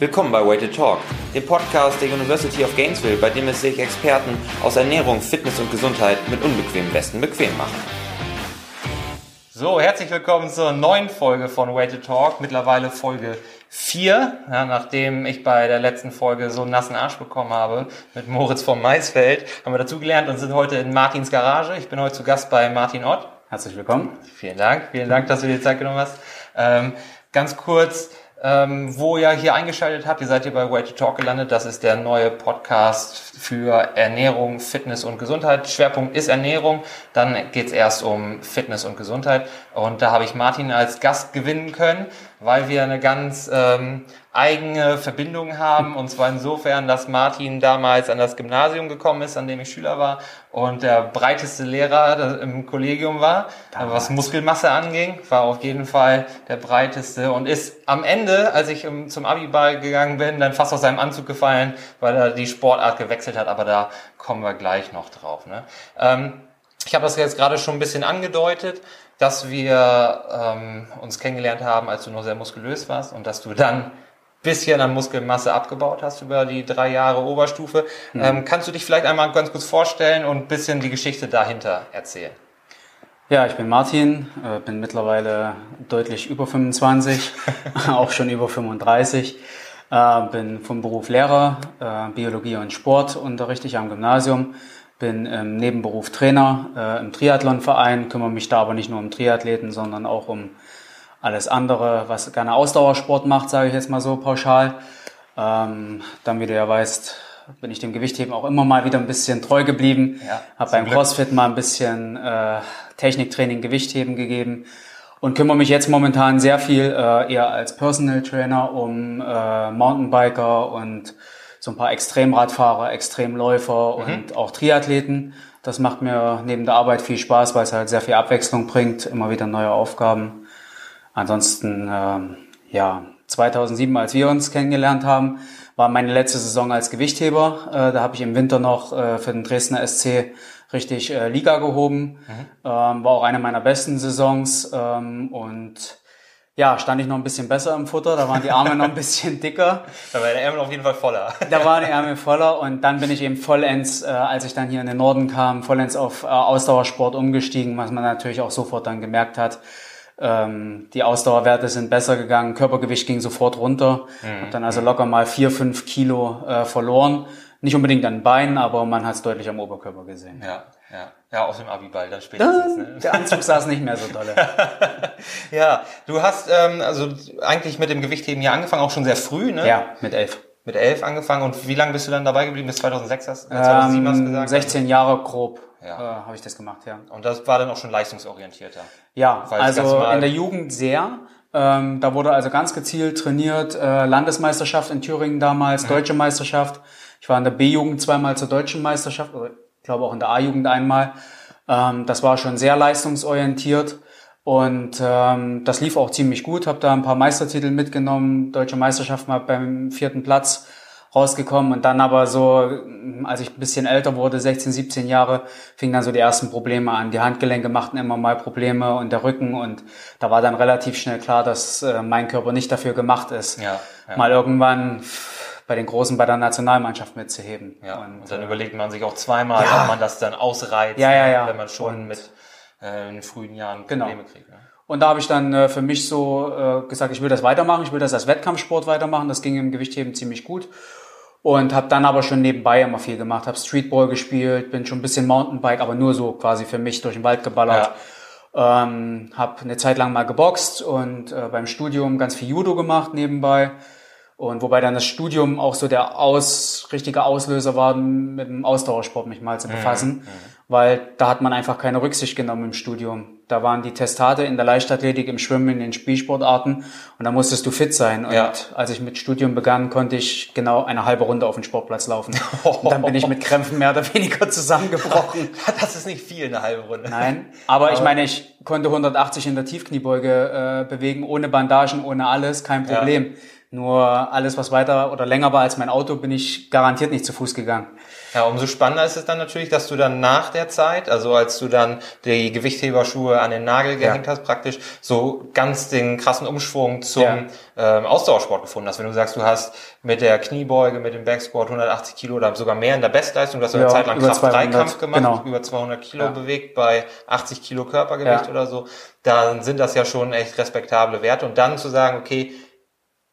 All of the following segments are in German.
Willkommen bei Way to Talk, dem Podcast der University of Gainesville, bei dem es sich Experten aus Ernährung, Fitness und Gesundheit mit unbequemen Westen bequem machen. So, herzlich willkommen zur neuen Folge von Way to Talk, mittlerweile Folge 4, ja, nachdem ich bei der letzten Folge so einen nassen Arsch bekommen habe mit Moritz vom Maisfeld, haben wir dazugelernt und sind heute in Martins Garage. Ich bin heute zu Gast bei Martin Ott. Herzlich willkommen. Vielen Dank, vielen Dank, dass du dir Zeit genommen hast. Ähm, ganz kurz, ähm, wo ihr hier eingeschaltet habt. Ihr seid hier bei Way to Talk gelandet. Das ist der neue Podcast für Ernährung, Fitness und Gesundheit. Schwerpunkt ist Ernährung. Dann geht's erst um Fitness und Gesundheit. Und da habe ich Martin als Gast gewinnen können, weil wir eine ganz ähm, eigene Verbindung haben. Und zwar insofern, dass Martin damals an das Gymnasium gekommen ist, an dem ich Schüler war und der breiteste Lehrer im Kollegium war, damals. was Muskelmasse anging, war auf jeden Fall der breiteste und ist am Ende, als ich zum Abiball gegangen bin, dann fast aus seinem Anzug gefallen, weil er die Sportart gewechselt hat. Aber da kommen wir gleich noch drauf. Ne? Ähm, ich habe das jetzt gerade schon ein bisschen angedeutet dass wir ähm, uns kennengelernt haben, als du noch sehr muskulös warst und dass du dann bisschen an Muskelmasse abgebaut hast über die drei Jahre Oberstufe. Mhm. Ähm, kannst du dich vielleicht einmal ganz kurz vorstellen und ein bisschen die Geschichte dahinter erzählen? Ja, ich bin Martin, äh, bin mittlerweile deutlich über 25, auch schon über 35. Äh, bin vom Beruf Lehrer, äh, Biologie und Sport unterrichte ich am Gymnasium. Bin im Nebenberuf Trainer im Triathlonverein, kümmere mich da aber nicht nur um Triathleten, sondern auch um alles andere, was gerne Ausdauersport macht, sage ich jetzt mal so pauschal. Ähm, dann, wie du ja weißt, bin ich dem Gewichtheben auch immer mal wieder ein bisschen treu geblieben. Ja, habe beim Glück. CrossFit mal ein bisschen äh, Techniktraining, Gewichtheben gegeben und kümmere mich jetzt momentan sehr viel äh, eher als Personal Trainer um äh, Mountainbiker und so ein paar Extremradfahrer, Extremläufer mhm. und auch Triathleten. Das macht mir neben der Arbeit viel Spaß, weil es halt sehr viel Abwechslung bringt, immer wieder neue Aufgaben. Ansonsten, ähm, ja, 2007, als wir uns kennengelernt haben, war meine letzte Saison als Gewichtheber. Äh, da habe ich im Winter noch äh, für den Dresdner SC richtig äh, Liga gehoben. Mhm. Ähm, war auch eine meiner besten Saisons. Ähm, und ja, stand ich noch ein bisschen besser im Futter. Da waren die Arme noch ein bisschen dicker. Da war der Ärmel auf jeden Fall voller. Da waren die Ärmel voller. Und dann bin ich eben vollends, äh, als ich dann hier in den Norden kam, vollends auf äh, Ausdauersport umgestiegen, was man natürlich auch sofort dann gemerkt hat ähm, die Ausdauerwerte sind besser gegangen, Körpergewicht ging sofort runter. Mhm. Hab dann also locker mal vier, fünf Kilo äh, verloren. Nicht unbedingt an den Beinen, aber man hat es deutlich am Oberkörper gesehen. Ja, ja. Ja, aus dem Abiball dann spätestens. Ne? Der Anzug saß nicht mehr so dolle. ja, du hast ähm, also eigentlich mit dem Gewichtheben ja angefangen, auch schon sehr früh, ne? Ja, mit elf. Mit elf angefangen. Und wie lange bist du dann dabei geblieben? Bis 2006 hast, 2007 ähm, hast du gesagt? 16 Jahre grob ja. äh, habe ich das gemacht, ja. Und das war dann auch schon leistungsorientierter? Ja, also in der Jugend sehr. Ähm, da wurde also ganz gezielt trainiert, äh, Landesmeisterschaft in Thüringen damals, mhm. Deutsche Meisterschaft. Ich war in der B-Jugend zweimal zur Deutschen Meisterschaft, oder ich glaube auch in der A-Jugend einmal. Ähm, das war schon sehr leistungsorientiert. Und ähm, das lief auch ziemlich gut, habe da ein paar Meistertitel mitgenommen, Deutsche Meisterschaft mal beim vierten Platz rausgekommen und dann aber so, als ich ein bisschen älter wurde, 16, 17 Jahre, fingen dann so die ersten Probleme an. Die Handgelenke machten immer mal Probleme und der Rücken und da war dann relativ schnell klar, dass äh, mein Körper nicht dafür gemacht ist, ja, ja. mal irgendwann bei den Großen bei der Nationalmannschaft mitzuheben. Ja, und, und dann äh, überlegt man sich auch zweimal, ja. ob man das dann ausreizt, ja, ja, ja. wenn man schon und, mit äh, in den frühen Jahren genau. Probleme genau. kriegt. Ne? Und da habe ich dann äh, für mich so äh, gesagt, ich will das weitermachen, ich will das als Wettkampfsport weitermachen. Das ging im Gewichtheben ziemlich gut. Und habe dann aber schon nebenbei immer viel gemacht, habe Streetball gespielt, bin schon ein bisschen Mountainbike, aber nur so quasi für mich durch den Wald geballert. Ja. Ähm, habe eine Zeit lang mal geboxt und äh, beim Studium ganz viel Judo gemacht nebenbei. Und wobei dann das Studium auch so der aus, richtige Auslöser war, mit dem Ausdauersport mich mal zu mhm. befassen. Mhm weil da hat man einfach keine Rücksicht genommen im Studium. Da waren die Testate in der Leichtathletik, im Schwimmen, in den Spielsportarten und da musstest du fit sein. Und ja. als ich mit Studium begann, konnte ich genau eine halbe Runde auf den Sportplatz laufen. Und dann bin ich mit Krämpfen mehr oder weniger zusammengebrochen. Das ist nicht viel, eine halbe Runde. Nein, aber, aber ich meine, ich konnte 180 in der Tiefkniebeuge äh, bewegen, ohne Bandagen, ohne alles, kein Problem. Ja. Nur alles, was weiter oder länger war als mein Auto, bin ich garantiert nicht zu Fuß gegangen. Ja, umso spannender ist es dann natürlich, dass du dann nach der Zeit, also als du dann die Gewichtheberschuhe an den Nagel gehängt ja. hast, praktisch so ganz den krassen Umschwung zum ja. ähm, Ausdauersport gefunden hast. Wenn du sagst, du hast mit der Kniebeuge, mit dem Backsquat 180 Kilo oder sogar mehr in der Bestleistung, du hast ja, eine Zeit lang Kraft-3-Kampf gemacht, genau. über 200 Kilo ja. bewegt bei 80 Kilo Körpergewicht oder so, dann sind das ja schon echt respektable Werte. Und dann zu sagen, okay,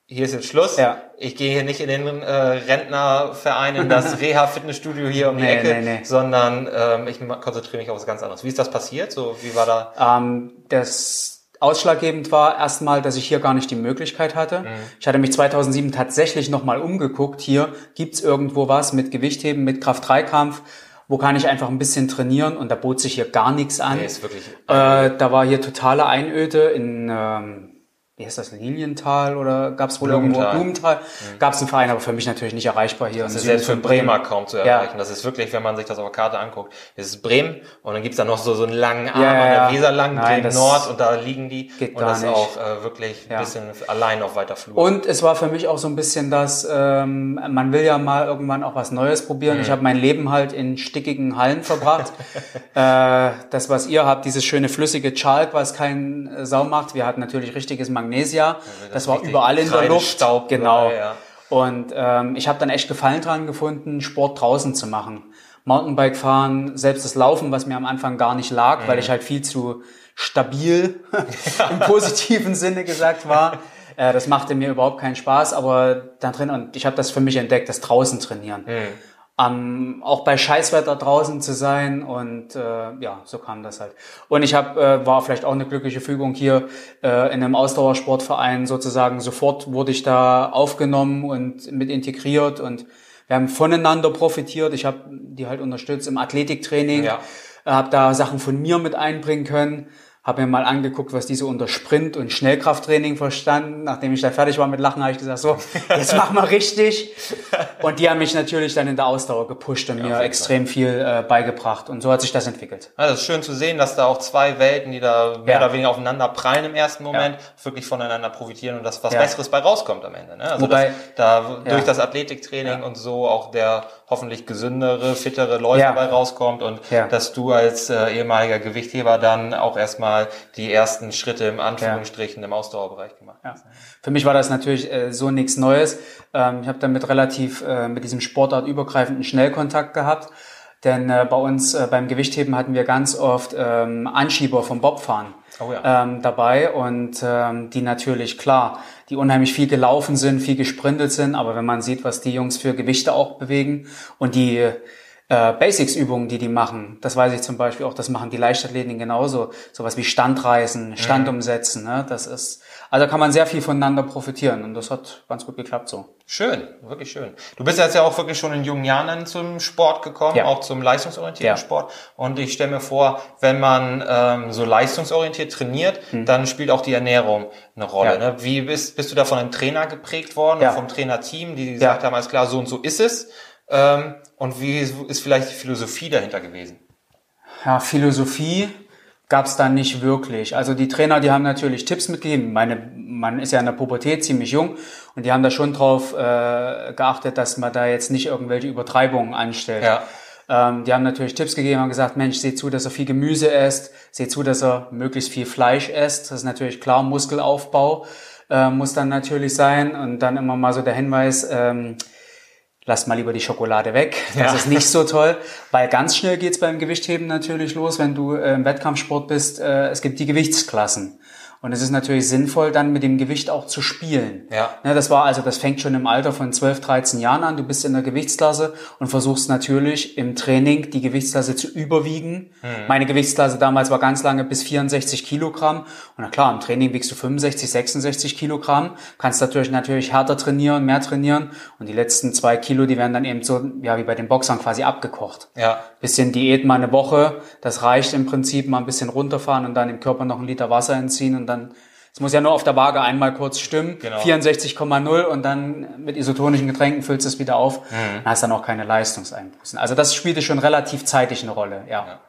hier ist jetzt Schluss. Ja. Ich gehe hier nicht in den äh, Rentnerverein, in das Reha-Fitnessstudio hier um die nee, Ecke, nee, nee. sondern ähm, ich konzentriere mich auf was ganz anderes. Wie ist das passiert? So, wie war da? Ähm, das ausschlaggebend war erstmal, dass ich hier gar nicht die Möglichkeit hatte. Mhm. Ich hatte mich 2007 tatsächlich nochmal umgeguckt. Hier gibt's irgendwo was mit Gewichtheben, mit Kraft-3-Kampf wo kann ich einfach ein bisschen trainieren und da bot sich hier gar nichts an. Nee, ist wirklich äh, da war hier totale Einöde in ähm, wie heißt das, Lilienthal oder gab es wohl irgendwo Blumenthal? Mhm. Gab es einen Verein, aber für mich natürlich nicht erreichbar hier. Das ist selbst für Bremer kaum zu erreichen. Ja. Das ist wirklich, wenn man sich das auf der Karte anguckt, das ist Bremen und dann gibt's da noch so, so einen langen Arm ja, ja, an der Weser lang, Nein, Bremen Nord und da liegen die. Geht und das ist auch äh, wirklich ein bisschen allein auf weiter Flur. Und es war für mich auch so ein bisschen das, ähm, man will ja mal irgendwann auch was Neues probieren. Mhm. Ich habe mein Leben halt in stickigen Hallen verbracht. äh, das, was ihr habt, dieses schöne flüssige Chalk, was kein äh, Sau macht. Wir hatten natürlich richtiges Mag Magnesia. Das, das war überall in der Luft. Staub genau. Überall, ja. Und ähm, ich habe dann echt Gefallen dran gefunden, Sport draußen zu machen. Mountainbike fahren, selbst das Laufen, was mir am Anfang gar nicht lag, mhm. weil ich halt viel zu stabil im positiven Sinne gesagt war. Äh, das machte mir überhaupt keinen Spaß, aber da drin, und ich habe das für mich entdeckt, das draußen trainieren. Mhm ähm, auch bei Scheißwetter draußen zu sein und äh, ja, so kam das halt. Und ich habe äh, war vielleicht auch eine glückliche Fügung hier äh, in einem Ausdauersportverein sozusagen. Sofort wurde ich da aufgenommen und mit integriert und wir haben voneinander profitiert. Ich habe die halt unterstützt im Athletiktraining, ja. habe da Sachen von mir mit einbringen können habe mir mal angeguckt, was die so unter Sprint- und Schnellkrafttraining verstanden. Nachdem ich da fertig war mit Lachen, habe ich gesagt, so, jetzt mach mal richtig. Und die haben mich natürlich dann in der Ausdauer gepusht und ja, mir extrem viel äh, beigebracht. Und so hat sich das entwickelt. Ja, das ist schön zu sehen, dass da auch zwei Welten, die da mehr ja. oder weniger aufeinander prallen im ersten Moment, wirklich voneinander profitieren und dass was Besseres bei rauskommt am Ende. Ne? Also Wobei, da durch das Athletiktraining und so auch der hoffentlich gesündere, fittere Läufer bei rauskommt und dass du als äh, ehemaliger Gewichtheber dann auch erstmal die ersten Schritte im Anführungsstrichen ja. im Ausdauerbereich gemacht hast. Für mich war das natürlich äh, so nichts Neues. Ähm, ich habe damit relativ äh, mit diesem sportartübergreifenden Schnellkontakt gehabt. Denn äh, bei uns äh, beim Gewichtheben hatten wir ganz oft ähm, Anschieber vom Bobfahren oh ja. ähm, dabei und ähm, die natürlich klar die unheimlich viel gelaufen sind, viel gesprintet sind. Aber wenn man sieht, was die Jungs für Gewichte auch bewegen und die äh, Basics-Übungen, die die machen, das weiß ich zum Beispiel auch, das machen die Leichtathleten genauso. Sowas wie Standreisen, Standumsetzen, ne? das ist, also kann man sehr viel voneinander profitieren und das hat ganz gut geklappt so. Schön, wirklich schön. Du bist jetzt ja auch wirklich schon in jungen Jahren zum Sport gekommen, ja. auch zum leistungsorientierten ja. Sport. Und ich stelle mir vor, wenn man ähm, so leistungsorientiert trainiert, hm. dann spielt auch die Ernährung eine Rolle. Ja. Ne? Wie bist, bist du da von einem Trainer geprägt worden, ja. vom Trainerteam, die gesagt haben, alles klar, so und so ist es? Ähm, und wie ist vielleicht die Philosophie dahinter gewesen? Ja, Philosophie gab es da nicht wirklich. Also die Trainer, die haben natürlich Tipps mitgegeben. Meine, man ist ja in der Pubertät ziemlich jung und die haben da schon drauf äh, geachtet, dass man da jetzt nicht irgendwelche Übertreibungen anstellt. Ja. Ähm, die haben natürlich Tipps gegeben, haben gesagt, Mensch, seht zu, dass er viel Gemüse esst, seht zu, dass er möglichst viel Fleisch esst. Das ist natürlich klar, Muskelaufbau äh, muss dann natürlich sein. Und dann immer mal so der Hinweis, ähm, lass mal lieber die Schokolade weg. Das ja. ist nicht so toll, weil ganz schnell geht's beim Gewichtheben natürlich los, wenn du äh, im Wettkampfsport bist. Äh, es gibt die Gewichtsklassen. Und es ist natürlich sinnvoll, dann mit dem Gewicht auch zu spielen. Ja. Ne, das war also, das fängt schon im Alter von 12, 13 Jahren an. Du bist in der Gewichtsklasse und versuchst natürlich im Training die Gewichtsklasse zu überwiegen. Mhm. Meine Gewichtsklasse damals war ganz lange bis 64 Kilogramm. Und na klar, im Training wiegst du 65, 66 Kilogramm. Kannst natürlich natürlich härter trainieren, mehr trainieren. Und die letzten zwei Kilo, die werden dann eben so, ja, wie bei den Boxern quasi abgekocht. Ja. Bisschen Diät mal eine Woche. Das reicht im Prinzip mal ein bisschen runterfahren und dann dem Körper noch einen Liter Wasser entziehen und dann dann es muss ja nur auf der Waage einmal kurz stimmen, genau. 64,0 und dann mit isotonischen Getränken füllst du es wieder auf, mhm. dann hast du dann auch keine Leistungseinbußen. Also das spielte schon relativ zeitig eine Rolle, ja. ja.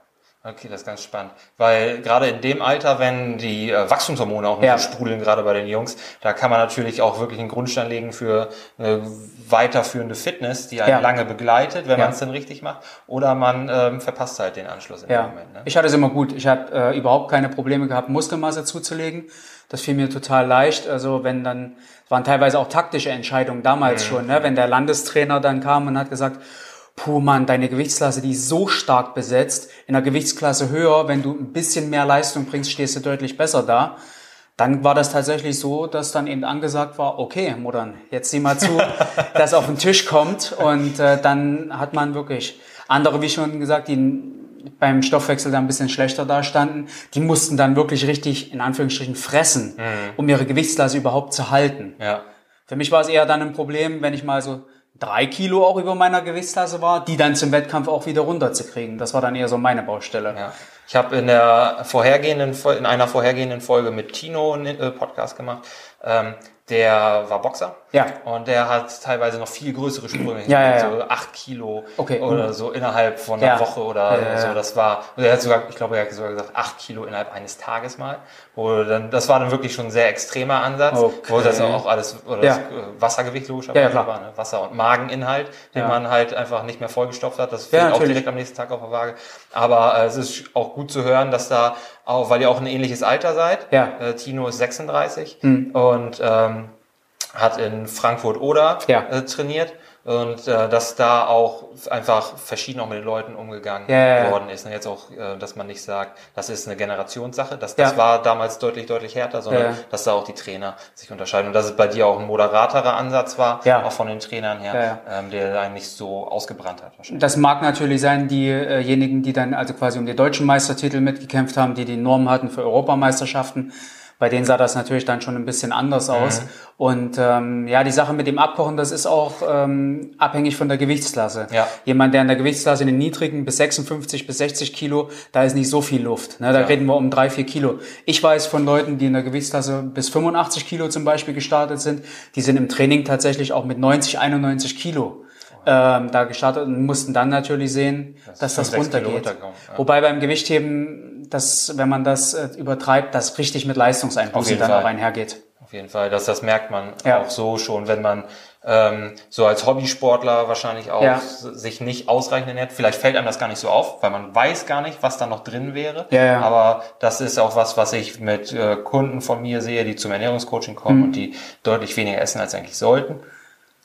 Okay, das ist ganz spannend. Weil gerade in dem Alter, wenn die äh, Wachstumshormone auch noch Ja. sprudeln, gerade bei den Jungs, da kann man natürlich auch wirklich einen Grundstein legen für eine weiterführende Fitness, die einen Ja. lange begleitet, wenn Ja. man es dann richtig macht. Oder man ähm, verpasst halt den Anschluss in Ja, dem Moment. Ne? ich hatte es immer gut. Ich habe äh, überhaupt keine Probleme gehabt, Muskelmasse zuzulegen. Das fiel mir total leicht. Also wenn dann, es waren teilweise auch taktische Entscheidungen damals schon, ne? wenn der Landestrainer dann kam und hat gesagt, puh Mann, deine Gewichtsklasse, die ist so stark besetzt. In der Gewichtsklasse höher, wenn du ein bisschen mehr Leistung bringst, stehst du deutlich besser da. Dann war das tatsächlich so, dass dann eben angesagt war, okay, Modern, jetzt sieh mal zu, dass auf den Tisch kommt und äh, dann hat man wirklich andere, wie schon gesagt, die beim Stoffwechsel da ein bisschen schlechter dastanden, die mussten dann wirklich richtig, in Anführungsstrichen, fressen, um ihre Gewichtsklasse überhaupt zu halten. Ja. Für mich war es eher dann ein Problem, wenn ich mal so drei Kilo auch über meiner Gewichtsklasse war, die dann zum Wettkampf auch wieder runterzukriegen. Das war dann eher so meine Baustelle. Ja. Ich habe in der vorhergehenden in einer vorhergehenden Folge mit Tino einen äh, Podcast gemacht. Ähm, der war Boxer. Ja. Und der hat teilweise noch viel größere Sprünge. Ja, ja, ja. So acht Kilo Okay. oder so innerhalb von einer Ja. Woche oder Ja, so. Das war, und er hat sogar, ich glaube, er hat sogar gesagt, acht Kilo innerhalb eines Tages mal. Wo dann, das war dann wirklich schon ein sehr extremer Ansatz. Okay. Wo das auch alles, oder das Wassergewicht logischerweise Ja, war, ne? Wasser- und Mageninhalt, den man halt einfach nicht mehr vollgestopft hat. Das fehlt auch natürlich. direkt am nächsten Tag auf der Waage. Aber äh, es ist auch gut zu hören, dass da auch, weil ihr auch ein ähnliches Alter seid. Ja. Äh, Tino ist 36 und ähm, hat in Frankfurt oder Ja. äh, trainiert und äh, dass da auch einfach verschieden auch mit den Leuten umgegangen ja. worden ist. Und jetzt auch, äh, dass man nicht sagt, das ist eine Generationssache. Das, das Ja. war damals deutlich, deutlich härter, sondern Ja, dass da auch die Trainer sich unterscheiden. Und dass es bei dir auch ein moderaterer Ansatz war, Ja. auch von den Trainern her. Ähm, der einen nicht so ausgebrannt hat wahrscheinlich. Das mag natürlich sein, diejenigen, die dann also quasi um die deutschen Meistertitel mitgekämpft haben, die die Norm hatten für Europameisterschaften. Bei denen sah das natürlich dann schon ein bisschen anders aus. Mhm. Und ähm, ja, die Sache mit dem Abkochen, das ist auch ähm, abhängig von der Gewichtsklasse. Ja. Jemand, der in der Gewichtsklasse in den niedrigen bis 56 bis 60 Kilo, da ist nicht so viel Luft. Ne? Da Ja. reden wir um drei, vier Kilo. Ich weiß von Leuten, die in der Gewichtsklasse bis 85 Kilo zum Beispiel gestartet sind, die sind im Training tatsächlich auch mit 90, 91 Kilo ähm, da gestartet und mussten dann natürlich sehen, Dass dass das runtergeht. ja. Wobei beim Gewichtheben, das, wenn man das äh, übertreibt, das richtig mit Leistungseinbußen dann Fall. auch einhergeht. Auf jeden Fall, dass das merkt man Ja. auch so schon, wenn man ähm, so als Hobbysportler wahrscheinlich auch Ja. sich nicht ausreichend ernährt. Vielleicht fällt einem das gar nicht so auf, weil man weiß gar nicht, was da noch drin wäre. Ja. Aber das ist auch was, was ich mit äh, Kunden von mir sehe, die zum Ernährungscoaching Mhm. kommen und die deutlich weniger essen als eigentlich sollten.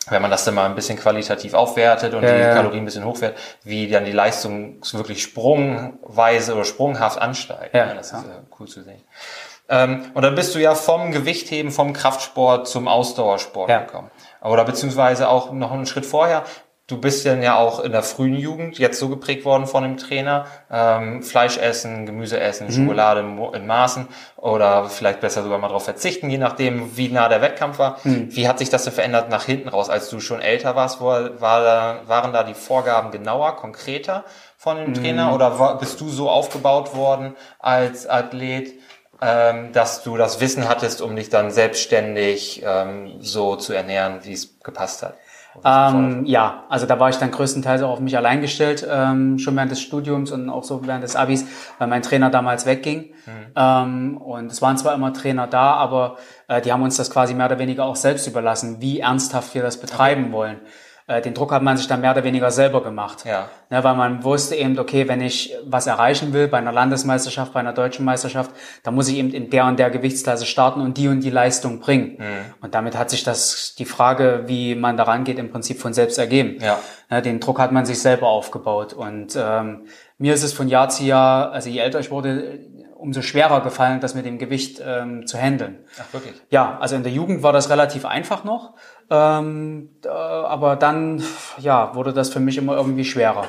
Wenn man das dann mal ein bisschen qualitativ aufwertet und Ja, die. Kalorien ein bisschen hochwertet, wie dann die Leistung wirklich sprungweise oder sprunghaft ansteigt. Ja, Ja, das ist äh, cool zu sehen. Ähm, und dann bist du ja vom Gewichtheben, vom Kraftsport zum Ausdauersport gekommen. Oder beziehungsweise auch noch einen Schritt vorher. Du bist dann ja auch in der frühen Jugend jetzt so geprägt worden von dem Trainer. Ähm, Fleisch essen, Gemüse essen, Mhm. Schokolade in Maßen oder vielleicht besser sogar mal darauf verzichten, je nachdem, wie nah der Wettkampf war. Mhm. Wie hat sich das denn verändert nach hinten raus, als du schon älter warst? War da, waren da die Vorgaben genauer, konkreter von dem Mhm. Trainer oder war, bist du so aufgebaut worden als Athlet, ähm, dass du das Wissen hattest, um dich dann selbstständig ähm, so zu ernähren, wie es gepasst hat? Ähm, ja, also da war ich dann größtenteils auch auf mich allein gestellt, ähm, schon während des Studiums und auch so während des Abis, weil mein Trainer damals wegging. Ähm, und es waren zwar immer Trainer da, aber äh, die haben uns das quasi mehr oder weniger auch selbst überlassen, wie ernsthaft wir das betreiben wollen. Äh, den Druck hat man sich dann mehr oder weniger selber gemacht. Ja. Ne, weil man wusste eben, okay, wenn ich was erreichen will bei einer Landesmeisterschaft, bei einer deutschen Meisterschaft, dann muss ich eben in der und der Gewichtsklasse starten und die und die Leistung bringen. Und damit hat sich das, die Frage, wie man daran geht, im Prinzip von selbst ergeben. Ja. Ne, den Druck hat man sich selber aufgebaut. Und ähm, mir ist es von Jahr zu Jahr, also je älter ich wurde, umso schwerer gefallen, das mit dem Gewicht ähm, zu handeln. Ach, wirklich? Ja, also in der Jugend war das relativ einfach noch, ähm, äh, aber dann ja, wurde das für mich immer irgendwie schwerer,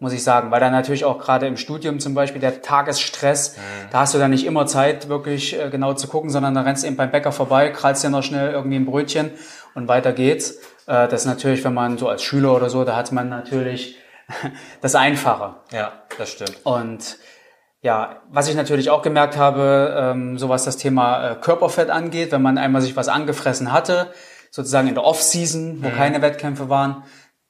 muss ich sagen, weil dann natürlich auch gerade im Studium zum Beispiel der Tagesstress, da hast du dann nicht immer Zeit, wirklich äh, genau zu gucken, sondern dann rennst du eben beim Bäcker vorbei, krallst dir noch schnell irgendwie ein Brötchen und weiter geht's. Äh, das ist natürlich, wenn man so als Schüler oder so, da hat man natürlich das Einfache. Ja, das stimmt. Und ja, was ich natürlich auch gemerkt habe, ähm, so was das Thema äh, Körperfett angeht, wenn man einmal sich was angefressen hatte, sozusagen in der Off-Season, wo keine Wettkämpfe waren,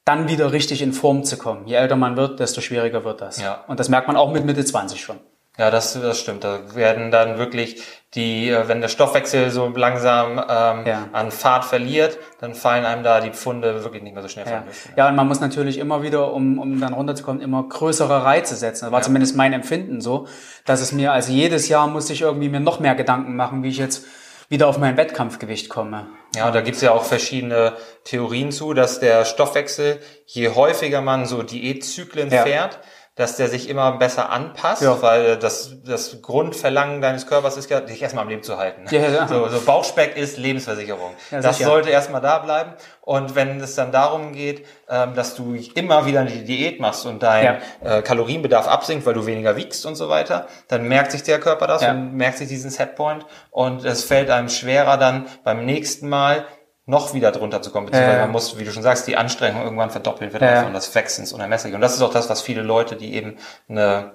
dann wieder richtig in Form zu kommen. Je älter man wird, desto schwieriger wird das. Ja. Und das merkt man auch mit Mitte 20 schon. Ja, das, das stimmt. Da werden dann wirklich die, äh, wenn der Stoffwechsel so langsam ähm, Ja. an Fahrt verliert, dann fallen einem da die Pfunde wirklich nicht mehr so schnell Ja. ja, und man muss natürlich immer wieder, um, um dann runterzukommen, immer größere Reize setzen. Das war Ja. zumindest mein Empfinden so, dass es mir, also jedes Jahr musste ich irgendwie mir noch mehr Gedanken machen, wie ich jetzt wieder auf mein Wettkampfgewicht komme. Ja, und da gibt's ja auch verschiedene Theorien zu, dass der Stoffwechsel, je häufiger man so Diätzyklen Ja. fährt, dass der sich immer besser anpasst, Ja. weil das, das Grundverlangen deines Körpers ist ja, dich erstmal am Leben zu halten. Ja, ja. So, so Bauchspeck ist Lebensversicherung. Ja, das sicher. sollte erstmal da bleiben. Und wenn es dann darum geht, ähm, dass du immer wieder eine Diät machst und dein äh, Kalorienbedarf absinkt, weil du weniger wiegst und so weiter, dann merkt sich der Körper das Ja. und merkt sich diesen Setpoint und es fällt einem schwerer dann beim nächsten Mal noch wieder drunter zu kommen, beziehungsweise Ja, man muss, wie du schon sagst, die Anstrengung irgendwann verdoppeln wird Ja, und das wächst ins Unermessliche. Und das ist auch das, was viele Leute, die eben eine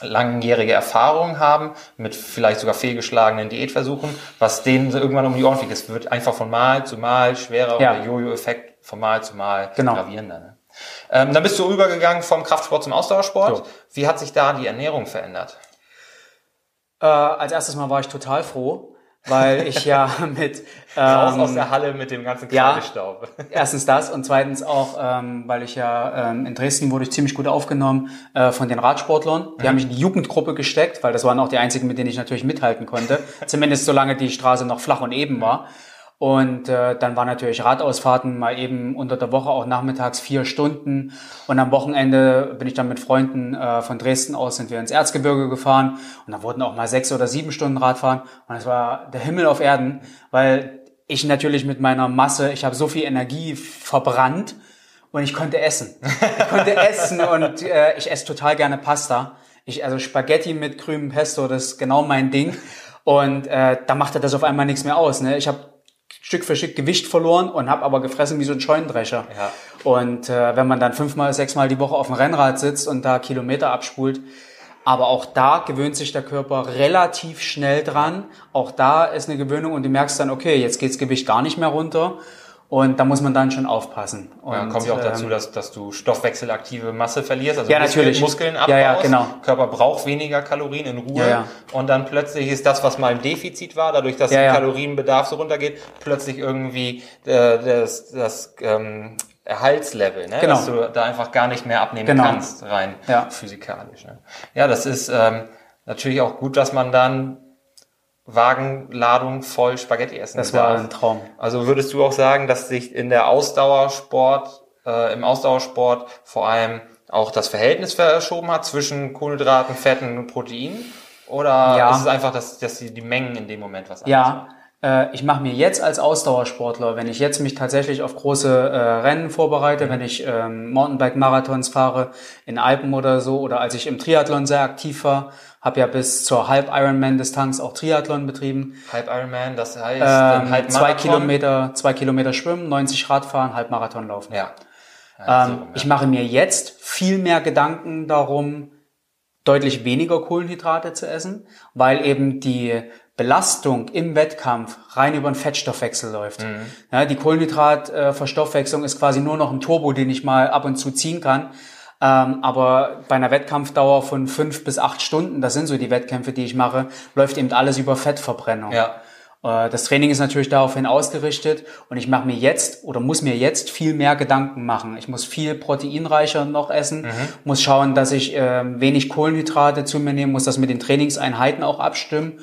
langjährige Erfahrung haben, mit vielleicht sogar fehlgeschlagenen Diätversuchen, was denen so irgendwann um die Ohren fliegt. Es wird einfach von Mal zu Mal schwerer Ja. und der Jojo-Effekt von Mal zu Mal Genau. gravierender. Ne? Ähm, dann bist du übergegangen vom Kraftsport zum Ausdauersport. So. Wie hat sich da die Ernährung verändert? Äh, als erstes Mal war ich total froh, weil ich ja mit Raus ähm, aus der Halle mit dem ganzen ja. Kreidestaub. Erstens das und zweitens auch, ähm, weil ich ja ähm, in Dresden wurde ich ziemlich gut aufgenommen äh, von den Radsportlern. Die haben mich in die Jugendgruppe gesteckt, weil das waren auch die einzigen, mit denen ich natürlich mithalten konnte. Zumindest solange die Straße noch flach und eben war. Und äh, dann waren natürlich Radausfahrten mal eben unter der Woche auch nachmittags vier Stunden. Und am Wochenende bin ich dann mit Freunden äh, von Dresden aus sind wir ins Erzgebirge gefahren. Und da wurden auch mal sechs oder sieben Stunden Radfahren. Und es war der Himmel auf Erden, weil ich natürlich mit meiner Masse, ich habe so viel Energie verbrannt und ich konnte essen. Ich konnte essen und äh, ich esse total gerne Pasta. Ich, also Spaghetti mit grünem Pesto, das ist genau mein Ding. Und äh, da machte das auf einmal nichts mehr aus. Ne? Ich habe Stück für Stück Gewicht verloren und habe aber gefressen wie so ein Scheunendrescher. Ja. Und äh, wenn man dann fünfmal, sechsmal die Woche auf dem Rennrad sitzt und da Kilometer abspult, aber auch da gewöhnt sich der Körper relativ schnell dran. Auch da ist eine Gewöhnung und du merkst dann, okay, jetzt geht's Gewicht gar nicht mehr runter. Und da muss man dann schon aufpassen. Und, Ja, kommt ja auch ähm, dazu, dass, dass du stoffwechselaktive Masse verlierst, also Ja, Muskeln, natürlich. Muskeln Ja, abbaust. ja, genau. Körper braucht weniger Kalorien in Ruhe. Ja, ja. Und dann plötzlich ist das, was mal im Defizit war, dadurch, dass Ja, der ja. Kalorienbedarf so runtergeht, plötzlich irgendwie äh, das, das ähm, Erhaltslevel, ne? Genau. dass du da einfach gar nicht mehr abnehmen Genau. kannst, rein Ja. physikalisch. Ne? Ja, das ist ähm, natürlich auch gut, dass man dann Wagenladung voll Spaghetti essen Das darf. war ein Traum. Also würdest du auch sagen, dass sich in der Ausdauersport, äh, im Ausdauersport vor allem auch das Verhältnis verschoben hat zwischen Kohlenhydraten, Fetten und Proteinen? Oder Ja. ist es einfach, dass, dass die, die Mengen in dem Moment was anderes Ja, äh, ich mache mir jetzt als Ausdauersportler, wenn ich jetzt mich tatsächlich auf große äh, Rennen vorbereite, wenn ich ähm, Mountainbike-Marathons fahre in Alpen oder so, oder als ich im Triathlon sehr aktiv war, habe ja bis zur Halb-Ironman-Distanz auch Triathlon betrieben. Halb Ironman, das heißt Ähm, halb zwei Marathon? Kilometer, zwei Kilometer schwimmen, 90 Radfahren, Halbmarathon laufen. Ja. ja so Ähm, rum, ich ja. mache mir jetzt viel mehr Gedanken darum, deutlich weniger Kohlenhydrate zu essen, weil eben die Belastung im Wettkampf rein über den Fettstoffwechsel läuft. Mhm. Ja, die Kohlenhydratverstoffwechslung ist quasi nur noch ein Turbo, den ich mal ab und zu ziehen kann. Ähm, aber bei einer Wettkampfdauer von fünf bis acht Stunden, das sind so die Wettkämpfe, die ich mache, läuft eben alles über Fettverbrennung. Ja. Äh, Das Training ist natürlich daraufhin ausgerichtet und ich mache mir jetzt oder muss mir jetzt viel mehr Gedanken machen. Ich muss viel proteinreicher noch essen, muss schauen, dass ich ähm, wenig Kohlenhydrate zu mir nehme, muss das mit den Trainingseinheiten auch abstimmen.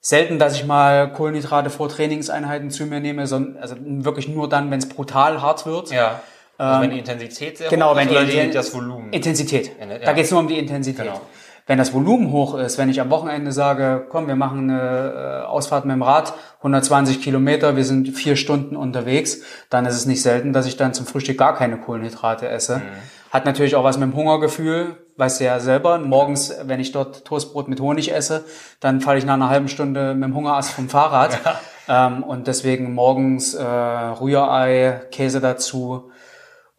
Selten, dass ich mal Kohlenhydrate vor Trainingseinheiten zu mir nehme, sondern also wirklich nur dann, wenn es brutal hart wird. ja. Also wenn die Intensität sehr Ähm, Genau, hoch wenn ist die, oder die, Inten- das Volumen. Intensität. Ja, Da geht es nur um die Intensität. Genau. Wenn das Volumen hoch ist, wenn ich am Wochenende sage, komm, wir machen eine äh, Ausfahrt mit dem Rad, 120 Kilometer, wir sind vier Stunden unterwegs, dann ist es nicht selten, dass ich dann zum Frühstück gar keine Kohlenhydrate esse. Mhm. Hat natürlich auch was mit dem Hungergefühl, weißt du ja selber. Morgens, wenn ich dort Toastbrot mit Honig esse, dann falle ich nach einer halben Stunde mit dem Hungerast vom Fahrrad. Ähm, und deswegen morgens äh, Rührei, Käse dazu,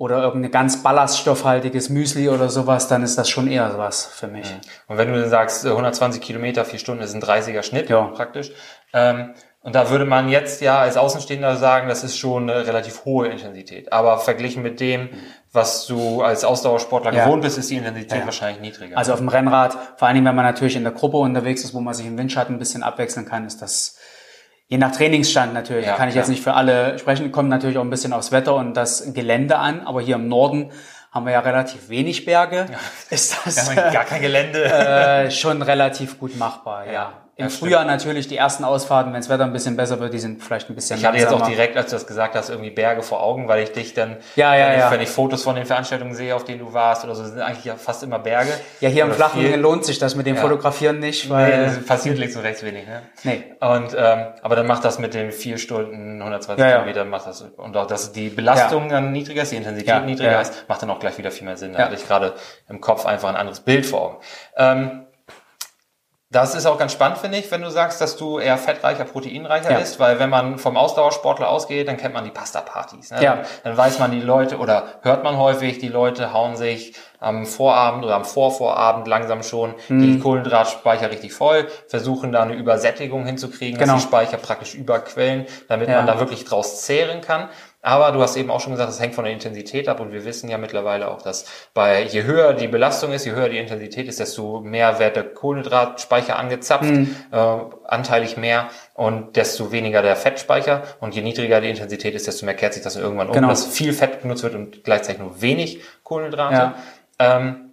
oder irgendein ganz ballaststoffhaltiges Müsli oder sowas, dann ist das schon eher was für mich. Und wenn du dann sagst, äh, 120 Kilometer, vier Stunden ist ein 30er Schnitt Ja. praktisch, ähm, Und da würde man jetzt ja als Außenstehender sagen, das ist schon eine relativ hohe Intensität. Aber verglichen mit dem, was du als Ausdauersportler Ja. gewohnt bist, ist die Intensität Ja. wahrscheinlich niedriger. Also auf dem Rennrad, vor allen Dingen, wenn man natürlich in der Gruppe unterwegs ist, wo man sich im Windschatten ein bisschen abwechseln kann, ist das je nach Trainingsstand natürlich, Ja, kann ich jetzt klar. nicht für alle sprechen, kommt natürlich auch ein bisschen aufs Wetter und das Gelände an, aber hier im Norden haben wir ja relativ wenig Berge, ist Wir das ja gar kein Gelände. äh, schon relativ gut machbar, ja. Ja, Im ja, Frühjahr natürlich die ersten Ausfahrten, wenn das Wetter ein bisschen besser wird, die sind vielleicht ein bisschen Ich hatte jetzt auch langsamer. direkt, als du das gesagt hast, irgendwie Berge vor Augen, weil ich dich dann, Ja, ja, wenn, ich, ja. wenn ich Fotos von den Veranstaltungen sehe, auf denen du warst oder so, sind eigentlich ja fast immer Berge. Ja, hier im Flachen viel. lohnt sich das mit dem Ja. Fotografieren nicht, Nee, weil das passiert links und rechts wenig, ne? nee. Und ähm, aber dann macht das mit den vier Stunden 120 Ja. Kilometern macht das und auch dass die Belastung dann niedriger ist, die Intensität niedriger ist, macht dann auch gleich wieder viel mehr Sinn. Da hatte ich gerade im Kopf einfach ein anderes Bild vor Augen. Ähm, das ist auch ganz spannend, finde ich, wenn du sagst, dass du eher fettreicher, proteinreicher Ja. bist, weil wenn man vom Ausdauersportler ausgeht, dann kennt man die Pasta-Partys. Ne? Ja. Dann, dann weiß man die Leute oder hört man häufig, die Leute hauen sich am Vorabend oder am Vorvorabend langsam schon Mhm. die Kohlenhydratspeicher richtig voll, versuchen da eine Übersättigung hinzukriegen, Genau. dass die Speicher praktisch überquellen, damit Ja. man da wirklich draus zehren kann. Aber du hast eben auch schon gesagt, es hängt von der Intensität ab und wir wissen ja mittlerweile auch, dass bei je höher die Belastung ist, je höher die Intensität ist, desto mehr wird der Kohlenhydratspeicher angezapft, Mhm. äh, anteilig mehr und desto weniger der Fettspeicher und je niedriger die Intensität ist, desto mehr kehrt sich das irgendwann um, Genau. dass viel Fett genutzt wird und gleichzeitig nur wenig Kohlenhydrate. Ja. Ähm,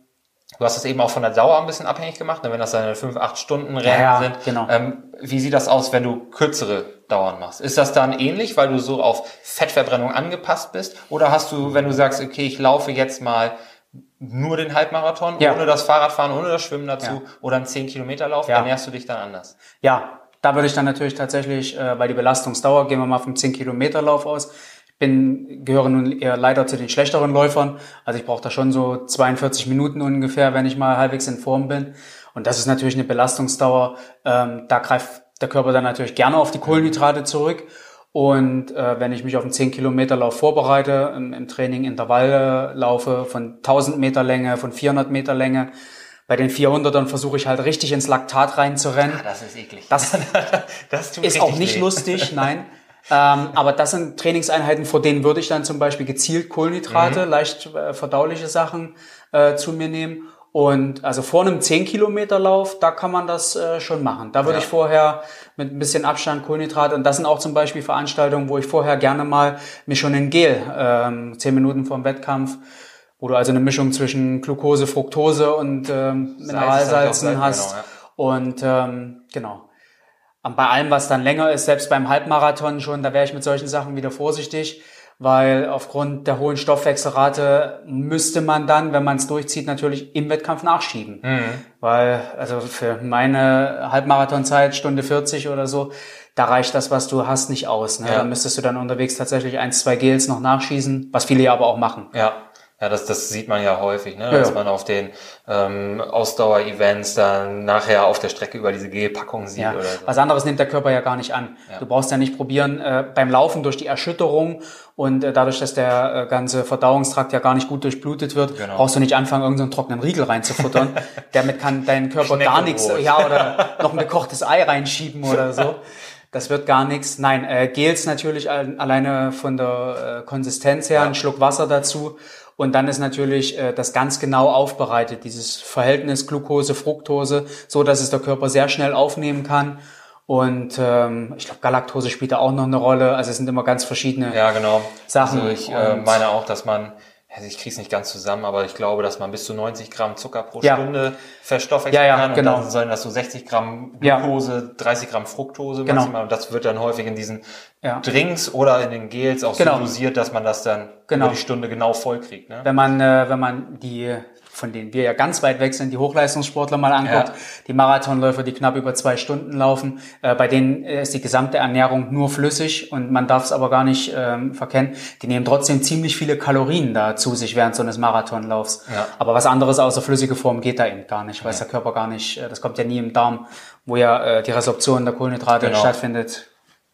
Du hast es eben auch von der Dauer ein bisschen abhängig gemacht, ne, wenn das deine 5, 8 Stunden Rennen ja, sind. genau. Ähm, wie sieht das aus, wenn du kürzere Dauern machst? Ist das dann ähnlich, weil du so auf Fettverbrennung angepasst bist? Oder hast du, wenn du sagst, okay, ich laufe jetzt mal nur den Halbmarathon, Ja. ohne das Fahrradfahren, ohne das Schwimmen dazu Ja. oder einen 10 Kilometer Lauf, Ja. ernährst du dich dann anders? Ja, da würde ich dann natürlich tatsächlich, äh, weil die Belastungsdauer, gehen wir mal vom 10-Kilometer-Lauf aus, ich bin, gehöre nun eher leider zu den schlechteren Läufern. Also ich brauche da schon so 42 Minuten ungefähr, wenn ich mal halbwegs in Form bin. Und das ist natürlich eine Belastungsdauer. Ähm, da greift der Körper dann natürlich gerne auf die Kohlenhydrate zurück. Und äh, wenn ich mich auf einen 10-Kilometer-Lauf vorbereite, im, im Training Intervalle laufe von 1000 Meter Länge, von 400 Meter Länge, bei den 400ern versuche ich halt richtig ins Laktat reinzurennen. Ah, Das ist eklig. Das das tut ist auch nicht weh. lustig, nein. ähm, aber das sind Trainingseinheiten, vor denen würde ich dann zum Beispiel gezielt Kohlenhydrate, Mhm. leicht äh, verdauliche Sachen äh, zu mir nehmen. Und also vor einem 10-Kilometer-Lauf, da kann man das äh, schon machen. Da würde Ja. ich vorher mit ein bisschen Abstand Kohlenhydrate, und das sind auch zum Beispiel Veranstaltungen, wo ich vorher gerne mal mir schon ein Gel, ähm, 10 Minuten vorm Wettkampf, wo du also eine Mischung zwischen Glucose, Fructose und ähm, Mineralsalzen gesagt, hast. genau, Und ähm, genau. Und bei allem, was dann länger ist, selbst beim Halbmarathon schon, da wäre ich mit solchen Sachen wieder vorsichtig, weil aufgrund der hohen Stoffwechselrate müsste man dann, wenn man es durchzieht, natürlich im Wettkampf nachschieben. Weil, also für meine Halbmarathonzeit, Stunde 40 oder so, da reicht das, was du hast, nicht aus. Ne? Ja. Da müsstest du dann unterwegs tatsächlich ein, zwei Gels noch nachschießen, was viele ja aber auch machen. Ja, ja, das, das sieht man ja häufig, ne? dass ja. man auf den ähm, Ausdauer-Events dann nachher auf der Strecke über diese Gelpackung sieht Ja. oder so. Was anderes nimmt der Körper ja gar nicht an. Du brauchst ja nicht probieren, äh, beim Laufen durch die Erschütterung und äh, dadurch, dass der äh, ganze Verdauungstrakt ja gar nicht gut durchblutet wird, Genau. brauchst du nicht anfangen, irgendeinen trockenen Riegel reinzufuttern. Damit kann dein Körper gar nichts, ja, oder noch ein gekochtes Ei reinschieben oder so. Das wird gar nichts. Nein, äh, Gels natürlich al- alleine von der äh, Konsistenz her, ein Schluck Wasser dazu. Und dann ist natürlich äh, das ganz genau aufbereitet, dieses Verhältnis Glucose, Fructose, so dass es der Körper sehr schnell aufnehmen kann. Und ähm, ich glaube, Galaktose spielt da auch noch eine Rolle. Also es sind immer ganz verschiedene. Ja, genau. Sachen Also ich äh, meine auch, dass man, ich kriege es nicht ganz zusammen, aber ich glaube, dass man bis zu 90 Gramm Zucker pro Ja. Stunde verstoffwechseln Ja, ja, kann. genau. Und dann sollen das so 60 Gramm. Glucose, 30 Gramm Fructose Genau. maximal. Und das wird dann häufig in diesen. Drinks oder in den Gels auch Genau. so dosiert, dass man das dann Genau. über die Stunde genau voll kriegt. Ne? Wenn man, äh, wenn man die, von denen wir ja ganz weit weg sind, die Hochleistungssportler mal anguckt, Ja. die Marathonläufer, die knapp über zwei Stunden laufen, äh, bei denen ist die gesamte Ernährung nur flüssig und man darf es aber gar nicht ähm, verkennen. Die nehmen trotzdem ziemlich viele Kalorien da zu sich während so eines Marathonlaufs. Ja. Aber was anderes außer flüssige Form geht da eben gar nicht, weil es der Körper gar nicht, äh, das kommt ja nie im Darm, wo ja äh, die Resorption der Kohlenhydrate Genau. stattfindet.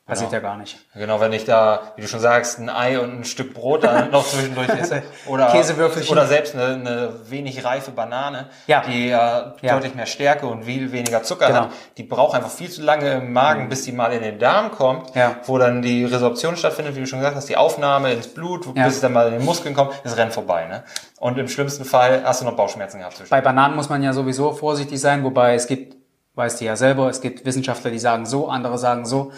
Passiert ja gar nicht. Genau, wenn ich da, wie du schon sagst, ein Ei und ein Stück Brot dann noch zwischendurch esse. Oder, Käsewürfelchen. oder selbst eine, eine wenig reife Banane, Ja. die ja, Ja. deutlich mehr Stärke und viel weniger Zucker Genau. hat. Die braucht einfach viel zu lange im Magen, bis die mal in den Darm kommt, Ja. wo dann die Resorption stattfindet, wie du schon gesagt hast, die Aufnahme ins Blut, Ja. bis es dann mal in den Muskeln kommt, das rennt vorbei. Ne? Und im schlimmsten Fall hast du noch Bauchschmerzen gehabt zwischen. Bei Bananen muss man ja sowieso vorsichtig sein, wobei es gibt, weißt du ja selber, es gibt Wissenschaftler, die sagen so, andere sagen so.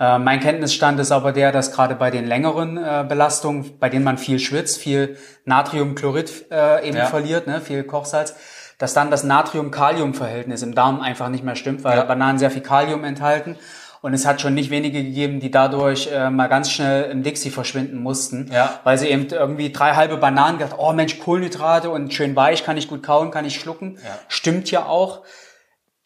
Äh, mein Kenntnisstand ist aber der, dass gerade bei den längeren äh, Belastungen, bei denen man viel schwitzt, viel Natriumchlorid äh, eben Ja. verliert, ne, viel Kochsalz, dass dann das Natrium-Kalium-Verhältnis im Darm einfach nicht mehr stimmt, weil Ja. Bananen sehr viel Kalium enthalten. Und es hat schon nicht wenige gegeben, die dadurch äh, mal ganz schnell im Dixie verschwinden mussten, Ja. weil sie eben irgendwie drei halbe Bananen gedacht, oh Mensch, Kohlenhydrate und schön weich, kann ich gut kauen, kann ich schlucken. Ja. Stimmt ja auch.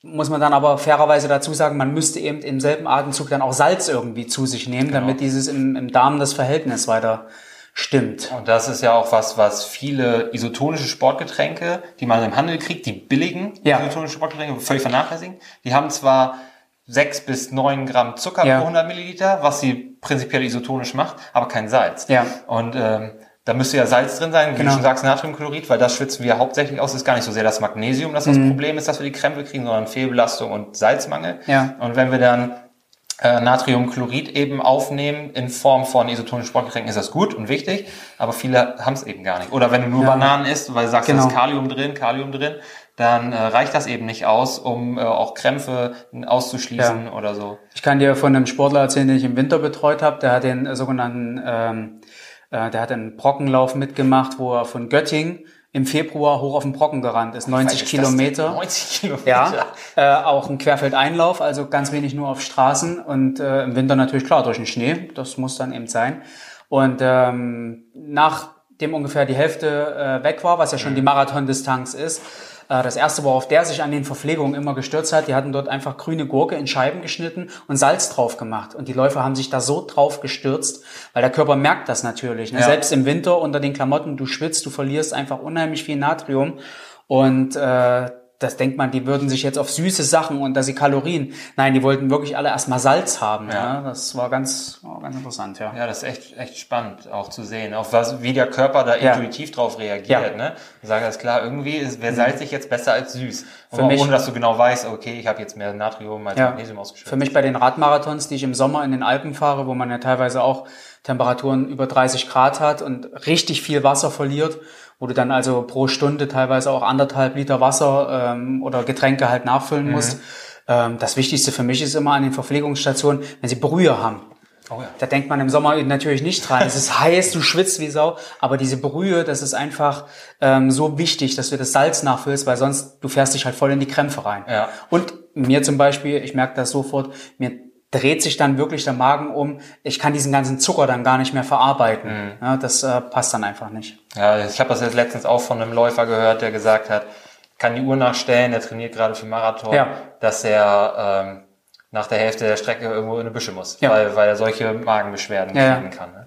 Muss man dann aber fairerweise dazu sagen, man müsste eben im selben Atemzug dann auch Salz irgendwie zu sich nehmen, Genau. damit dieses im, im Darm das Verhältnis weiter stimmt. Und das ist ja auch was, was viele isotonische Sportgetränke, die man im Handel kriegt, die billigen Ja. isotonischen Sportgetränke, völlig vernachlässigen. Die haben zwar sechs bis neun Gramm Zucker Ja. pro 100 Milliliter, was sie prinzipiell isotonisch macht, aber kein Salz. Ja. Und ähm, da müsste ja Salz drin sein, wie Genau. du schon sagst, Natriumchlorid, weil das schwitzen wir hauptsächlich aus. ist gar nicht so sehr das Magnesium, das das Problem ist, dass wir die Krämpfe kriegen, sondern Fehlbelastung und Salzmangel. Ja. Und wenn wir dann äh, Natriumchlorid eben aufnehmen in Form von isotonischen Sportgetränken, ist das gut und wichtig, aber viele haben es eben gar nicht. Oder wenn du nur Ja. Bananen isst, weil du sagst, da Genau. ist Kalium drin, Kalium drin, dann äh, reicht das eben nicht aus, um äh, auch Krämpfe auszuschließen oder so. Ich kann dir von einem Sportler erzählen, den ich im Winter betreut habe. Der hat den äh, sogenannten, ähm, äh, der hat einen Brockenlauf mitgemacht, wo er von Göttingen im Februar hoch auf den Brocken gerannt ist, 90 Weit ist? Kilometer. 90 Kilometer. Ja, äh, auch ein Querfeldeinlauf, also ganz wenig nur auf Straßen und äh, im Winter natürlich klar durch den Schnee, das muss dann eben sein. Und ähm, nachdem ungefähr die Hälfte äh, weg war, was ja schon die Marathondistanz ist, das erste, worauf der sich an den Verpflegungen immer gestürzt hat, die hatten dort einfach grüne Gurke in Scheiben geschnitten und Salz drauf gemacht. Und die Läufer haben sich da so drauf gestürzt, weil der Körper merkt das natürlich. Ne? Ja. Selbst im Winter unter den Klamotten, du schwitzt, du verlierst einfach unheimlich viel Natrium. Und äh, das denkt man, die würden sich jetzt auf süße Sachen und dass sie Kalorien. Nein, die wollten wirklich alle erstmal Salz haben. Ja. Ja. Das war ganz, war ganz interessant, ja. Ja, das ist echt, echt spannend auch zu sehen, auf was, wie der Körper da Ja. intuitiv drauf reagiert. Ja. Mhm. Ne? Und sagen ganz klar, irgendwie ist, wäre salzig jetzt besser als süß. Für Aber mich- ohne dass du genau weißt, okay, ich habe jetzt mehr Natrium als Ja. Magnesium ausgeschüttet. Für mich bei den Radmarathons, die ich im Sommer in den Alpen fahre, wo man ja teilweise auch Temperaturen über 30 Grad hat und richtig viel Wasser verliert, wo du dann also pro Stunde teilweise auch anderthalb Liter Wasser ähm, oder Getränke halt nachfüllen musst. Ähm, das Wichtigste für mich ist immer an den Verpflegungsstationen, wenn sie Brühe haben. Oh ja. Da denkt man im Sommer natürlich nicht dran. Es ist heiß, du schwitzt wie Sau, aber diese Brühe, das ist einfach ähm, so wichtig, dass du das Salz nachfüllst, weil sonst du fährst dich halt voll in die Krämpfe rein. Ja. Und mir zum Beispiel, ich merke das sofort, mir dreht sich dann wirklich der Magen um. Ich kann diesen ganzen Zucker dann gar nicht mehr verarbeiten. Mhm. Ja, das äh, passt dann einfach nicht. Ja, ich habe das jetzt letztens auch von einem Läufer gehört, der gesagt hat, kann die Uhr nachstellen, der trainiert gerade für Marathon, Ja. dass er ähm, nach der Hälfte der Strecke irgendwo in eine Büsche muss, Ja. weil, weil er solche Magenbeschwerden kriegen kann. Ne?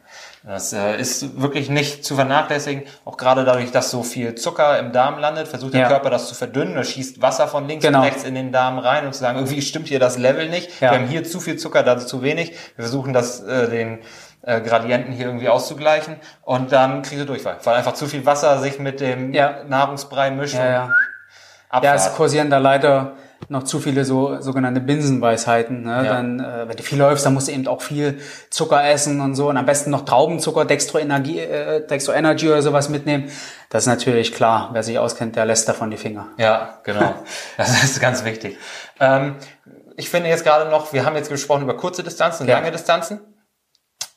Das äh, ist wirklich nicht zu vernachlässigen. Auch gerade dadurch, dass so viel Zucker im Darm landet, versucht der Ja. Körper das zu verdünnen. Er schießt Wasser von links Genau. und rechts in den Darm rein und zu sagen, irgendwie stimmt hier das Level nicht. Ja. Wir haben hier zu viel Zucker, da zu wenig. Wir versuchen das äh, den äh, Gradienten hier irgendwie auszugleichen und dann kriegst du Durchfall, weil einfach zu viel Wasser sich mit dem Ja. Nahrungsbrei mischt. Ja, und ja. Abfahrt. Ja, es kursieren da leider noch zu viele so sogenannte Binsenweisheiten. Ne? Ja. Dann, äh, wenn du viel läufst, dann musst du eben auch viel Zucker essen und so und am besten noch Traubenzucker, Dextro Energy, äh, Dextro Energy oder sowas mitnehmen. Das ist natürlich klar. Wer sich auskennt, der lässt davon die Finger. Ja, genau. Das ist ganz wichtig. Ähm, ich finde jetzt gerade noch, wir haben jetzt gesprochen über kurze Distanzen und Ja. lange Distanzen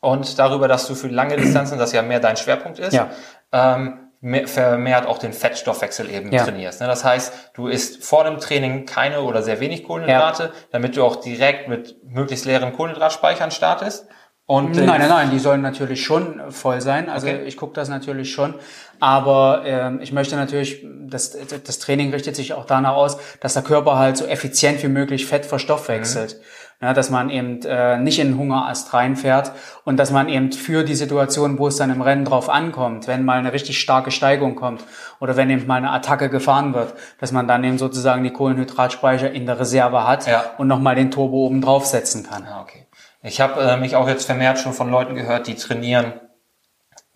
und darüber, dass du für lange Distanzen, das ja mehr dein Schwerpunkt ist, Ja. ähm, vermehrt auch den Fettstoffwechsel eben Ja. trainierst. Ne? Das heißt, du isst vor dem Training keine oder sehr wenig Kohlenhydrate, damit du auch direkt mit möglichst leeren Kohlenhydratspeichern startest. Und den- Nein, nein, nein, die sollen natürlich schon voll sein. Also Okay. ich gucke das natürlich schon. Aber ähm, ich möchte natürlich, das, das Training richtet sich auch danach aus, dass der Körper halt so effizient wie möglich Fett verstoffwechselt. Ja, dass man eben äh, nicht in den Hungerast reinfährt und dass man eben für die Situation, wo es dann im Rennen drauf ankommt, wenn mal eine richtig starke Steigung kommt oder wenn eben mal eine Attacke gefahren wird, dass man dann eben sozusagen die Kohlenhydratspeicher in der Reserve hat Ja. und nochmal den Turbo oben draufsetzen kann. Ah, okay. Ich habe äh, mich auch jetzt vermehrt schon von Leuten gehört, die trainieren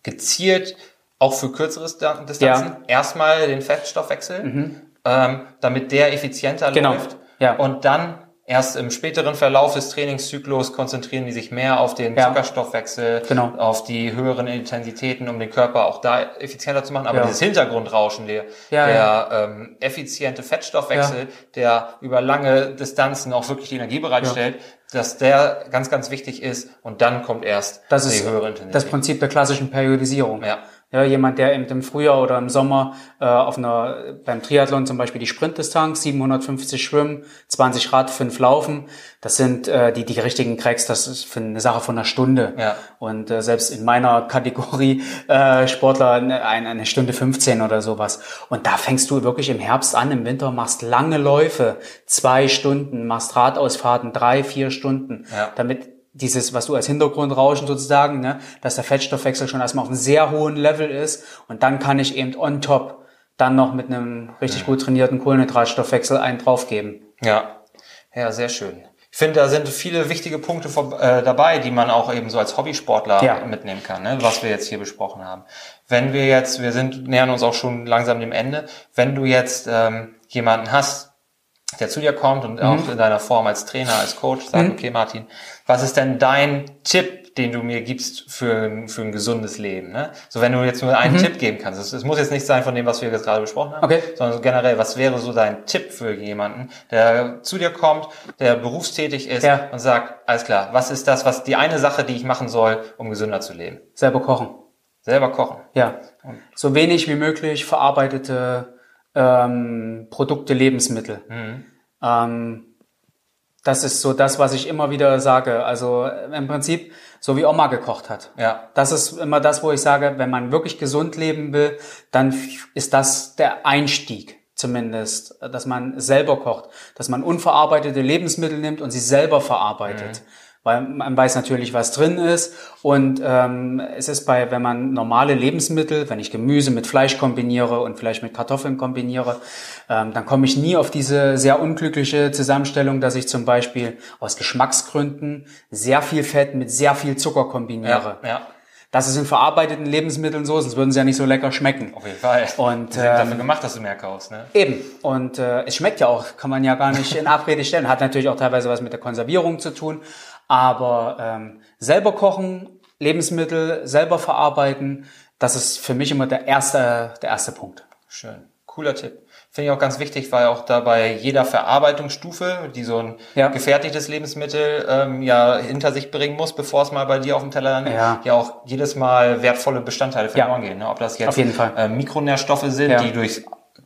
gezielt auch für kürzere Distanzen. Ja. Erstmal den Fettstoffwechsel, mhm. ähm, damit der effizienter genau. läuft. Ja. Und dann Erst im späteren Verlauf des Trainingszyklus konzentrieren die sich mehr auf den ja. Zuckerstoffwechsel, genau. auf die höheren Intensitäten, um den Körper auch da effizienter zu machen. Aber ja. dieses Hintergrundrauschen, der, ja, der ähm, effiziente Fettstoffwechsel, der über lange Distanzen auch wirklich die Energie bereitstellt, dass der ganz, ganz wichtig ist und dann kommt erst das die höhere Intensität. Das Prinzip der klassischen Periodisierung. Ja. Ja, jemand, der eben im Frühjahr oder im Sommer äh, auf einer beim Triathlon zum Beispiel die Sprintdistanz 750 schwimmen, 20 Rad, 5 laufen, das sind äh, die die richtigen Cracks. Das ist für eine Sache von einer Stunde. Ja. Und äh, selbst in meiner Kategorie äh, Sportler eine, eine Stunde 15 oder sowas. Und da fängst du wirklich im Herbst an, im Winter machst lange Läufe, zwei Stunden, machst Radausfahrten, drei, vier Stunden, ja. damit dieses, was du als Hintergrundrauschen sozusagen, ne, dass der Fettstoffwechsel schon erstmal auf einem sehr hohen Level ist und dann kann ich eben on top dann noch mit einem richtig ja. gut trainierten Kohlenhydratstoffwechsel einen draufgeben. Ja, ja, sehr schön. Ich finde, da sind viele wichtige Punkte vor, äh, dabei, die man auch eben so als Hobbysportler ja. mitnehmen kann, ne, was wir jetzt hier besprochen haben. Wenn wir jetzt, wir sind nähern uns auch schon langsam dem Ende, wenn du jetzt ähm, jemanden hast, der zu dir kommt und mhm. auch in deiner Form als Trainer, als Coach sagt, mhm. okay Martin, was ist denn dein Tipp, den du mir gibst für, für ein gesundes Leben? Ne? So wenn du jetzt nur einen mhm. Tipp geben kannst. Es, es muss jetzt nicht sein von dem, was wir jetzt gerade besprochen haben, okay. sondern generell, was wäre so dein Tipp für jemanden, der zu dir kommt, der berufstätig ist ja. und sagt, alles klar, was ist das, was die eine Sache, die ich machen soll, um gesünder zu leben? Selber kochen. Selber kochen. Ja. So wenig wie möglich verarbeitete ähm, Produkte, Lebensmittel. Mhm. Ähm, das ist so das, was ich immer wieder sage. Also im Prinzip, so wie Oma gekocht hat. Ja. Das ist immer das, wo ich sage, wenn man wirklich gesund leben will, dann ist das der Einstieg zumindest, dass man selber kocht, dass man unverarbeitete Lebensmittel nimmt und sie selber verarbeitet. Mhm weil man weiß natürlich, was drin ist. Und ähm, es ist bei, wenn man normale Lebensmittel, wenn ich Gemüse mit Fleisch kombiniere und vielleicht mit Kartoffeln kombiniere, ähm, dann komme ich nie auf diese sehr unglückliche Zusammenstellung, dass ich zum Beispiel aus Geschmacksgründen sehr viel Fett mit sehr viel Zucker kombiniere. Ja, ja. Das ist in verarbeiteten Lebensmitteln so, sonst würden sie ja nicht so lecker schmecken. Auf jeden Fall. Und ähm, dafür gemacht, dass du mehr kaufst, ne? Eben. Und äh, es schmeckt ja auch, kann man ja gar nicht in Abrede stellen. Hat natürlich auch teilweise was mit der Konservierung zu tun. Aber ähm, selber kochen, Lebensmittel selber verarbeiten, das ist für mich immer der erste, der erste Punkt. Schön. Cooler Tipp. Finde ich auch ganz wichtig, weil auch dabei jeder Verarbeitungsstufe, die so ein ja. gefertigtes Lebensmittel ähm, ja hinter sich bringen muss, bevor es mal bei dir auf dem Teller landet, ja, ja auch jedes Mal wertvolle Bestandteile verloren ja. gehen. Ne? Ob das jetzt äh, Mikronährstoffe sind, die durch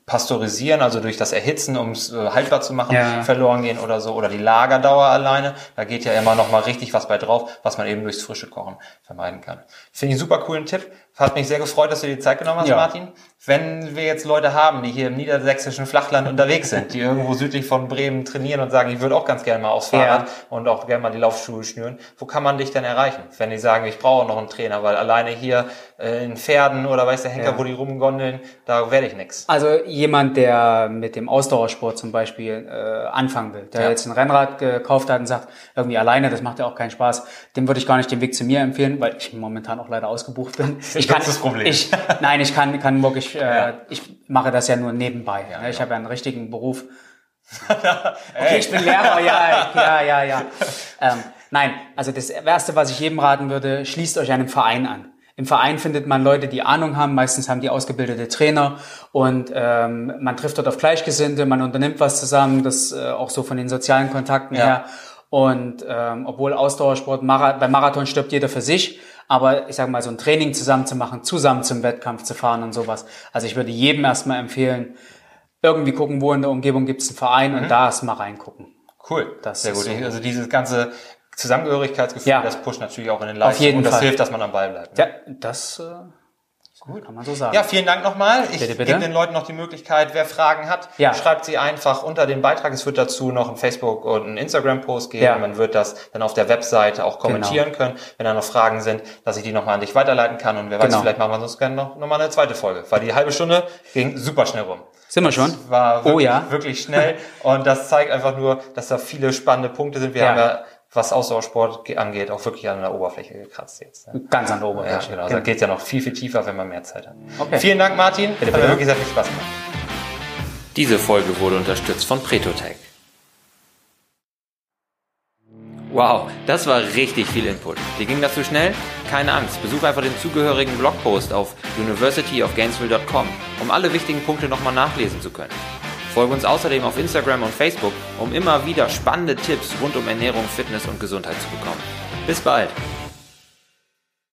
Pasteurisieren, also durch das Erhitzen, um es äh, haltbar zu machen, ja. verloren gehen oder so. Oder die Lagerdauer alleine. Da geht ja immer noch mal richtig was bei drauf, was man eben durchs frische Kochen vermeiden kann. Finde ich einen super coolen Tipp. Hat mich sehr gefreut, dass du dir die Zeit genommen hast, ja. Martin. Wenn wir jetzt Leute haben, die hier im niedersächsischen Flachland unterwegs sind, die irgendwo südlich von Bremen trainieren und sagen, ich würde auch ganz gerne mal aufs Fahrrad ja. und auch gerne mal die Laufschuhe schnüren, wo kann man dich denn erreichen? Wenn die sagen, ich brauche noch einen Trainer, weil alleine hier äh, in Pferden oder weiß der Henker, ja. wo die rumgondeln, da werde ich nix. Also jemand, der mit dem Ausdauersport zum Beispiel äh, anfangen will, der jetzt ein Rennrad gekauft hat und sagt, irgendwie alleine, das macht ja auch keinen Spaß, dem würde ich gar nicht den Weg zu mir empfehlen, weil ich momentan auch leider ausgebucht bin. Ich kann, das Problem. Ich, nein, ich kann, kann wirklich, äh, ja. ich mache das ja nur nebenbei. Ja, ne? Ich ja. habe ja einen richtigen Beruf. okay, ich bin Lehrer, ja, ja, ja, ja. Ähm, nein, also das Erste, was ich jedem raten würde, schließt euch einem Verein an. Im Verein findet man Leute, die Ahnung haben. Meistens haben die ausgebildete Trainer und ähm, man trifft dort auf Gleichgesinnte, man unternimmt was zusammen, das äh, auch so von den sozialen Kontakten ja. her. Und ähm, obwohl Ausdauersport, Mara beim Marathon stirbt jeder für sich, aber ich sage mal, so ein Training zusammen zu machen, zusammen zum Wettkampf zu fahren und sowas. Also ich würde jedem erstmal empfehlen, irgendwie gucken, wo in der Umgebung gibt es einen Verein mhm. und da erstmal reingucken. Cool. Das Sehr gut. So. Also dieses ganze Zusammengehörigkeitsgefühl, ja. das pusht natürlich auch in den Leistung. Auf jeden und das Fall. hilft, dass man am Ball bleibt. Ne? Ja, das äh, Gut. Kann man so sagen. Ja, vielen Dank nochmal. Ich bitte, bitte. gebe den Leuten noch die Möglichkeit, wer Fragen hat, ja. schreibt sie einfach unter den Beitrag. Es wird dazu noch ein Facebook- und ein Instagram-Post geben. Ja. Man wird das dann auf der Webseite auch kommentieren genau. können, wenn da noch Fragen sind, dass ich die nochmal an dich weiterleiten kann. Und wer weiß, genau. vielleicht machen wir sonst gerne noch, noch mal eine zweite Folge. Weil die halbe Stunde ging super schnell rum. Sind wir schon? Das war wirklich, oh ja. wirklich schnell. und das zeigt einfach nur, dass da viele spannende Punkte sind. Wir ja. haben ja was Ausdauersport angeht, auch wirklich an der Oberfläche gekratzt jetzt. Ne? Ganz an der Oberfläche. Ja, genau. genau. Da geht ja noch viel, viel tiefer, wenn man mehr Zeit hat. Okay. Vielen Dank, Martin. Bitte, bitte. Hat wirklich sehr viel Spaß gemacht. Diese Folge wurde unterstützt von Pretotech. Wow, das war richtig viel Input. Dir ging das zu schnell? Keine Angst, besuch einfach den zugehörigen Blogpost auf universityofgainesville.com, um alle wichtigen Punkte nochmal nachlesen zu können. Folge uns außerdem auf Instagram und Facebook, um immer wieder spannende Tipps rund um Ernährung, Fitness und Gesundheit zu bekommen. Bis bald!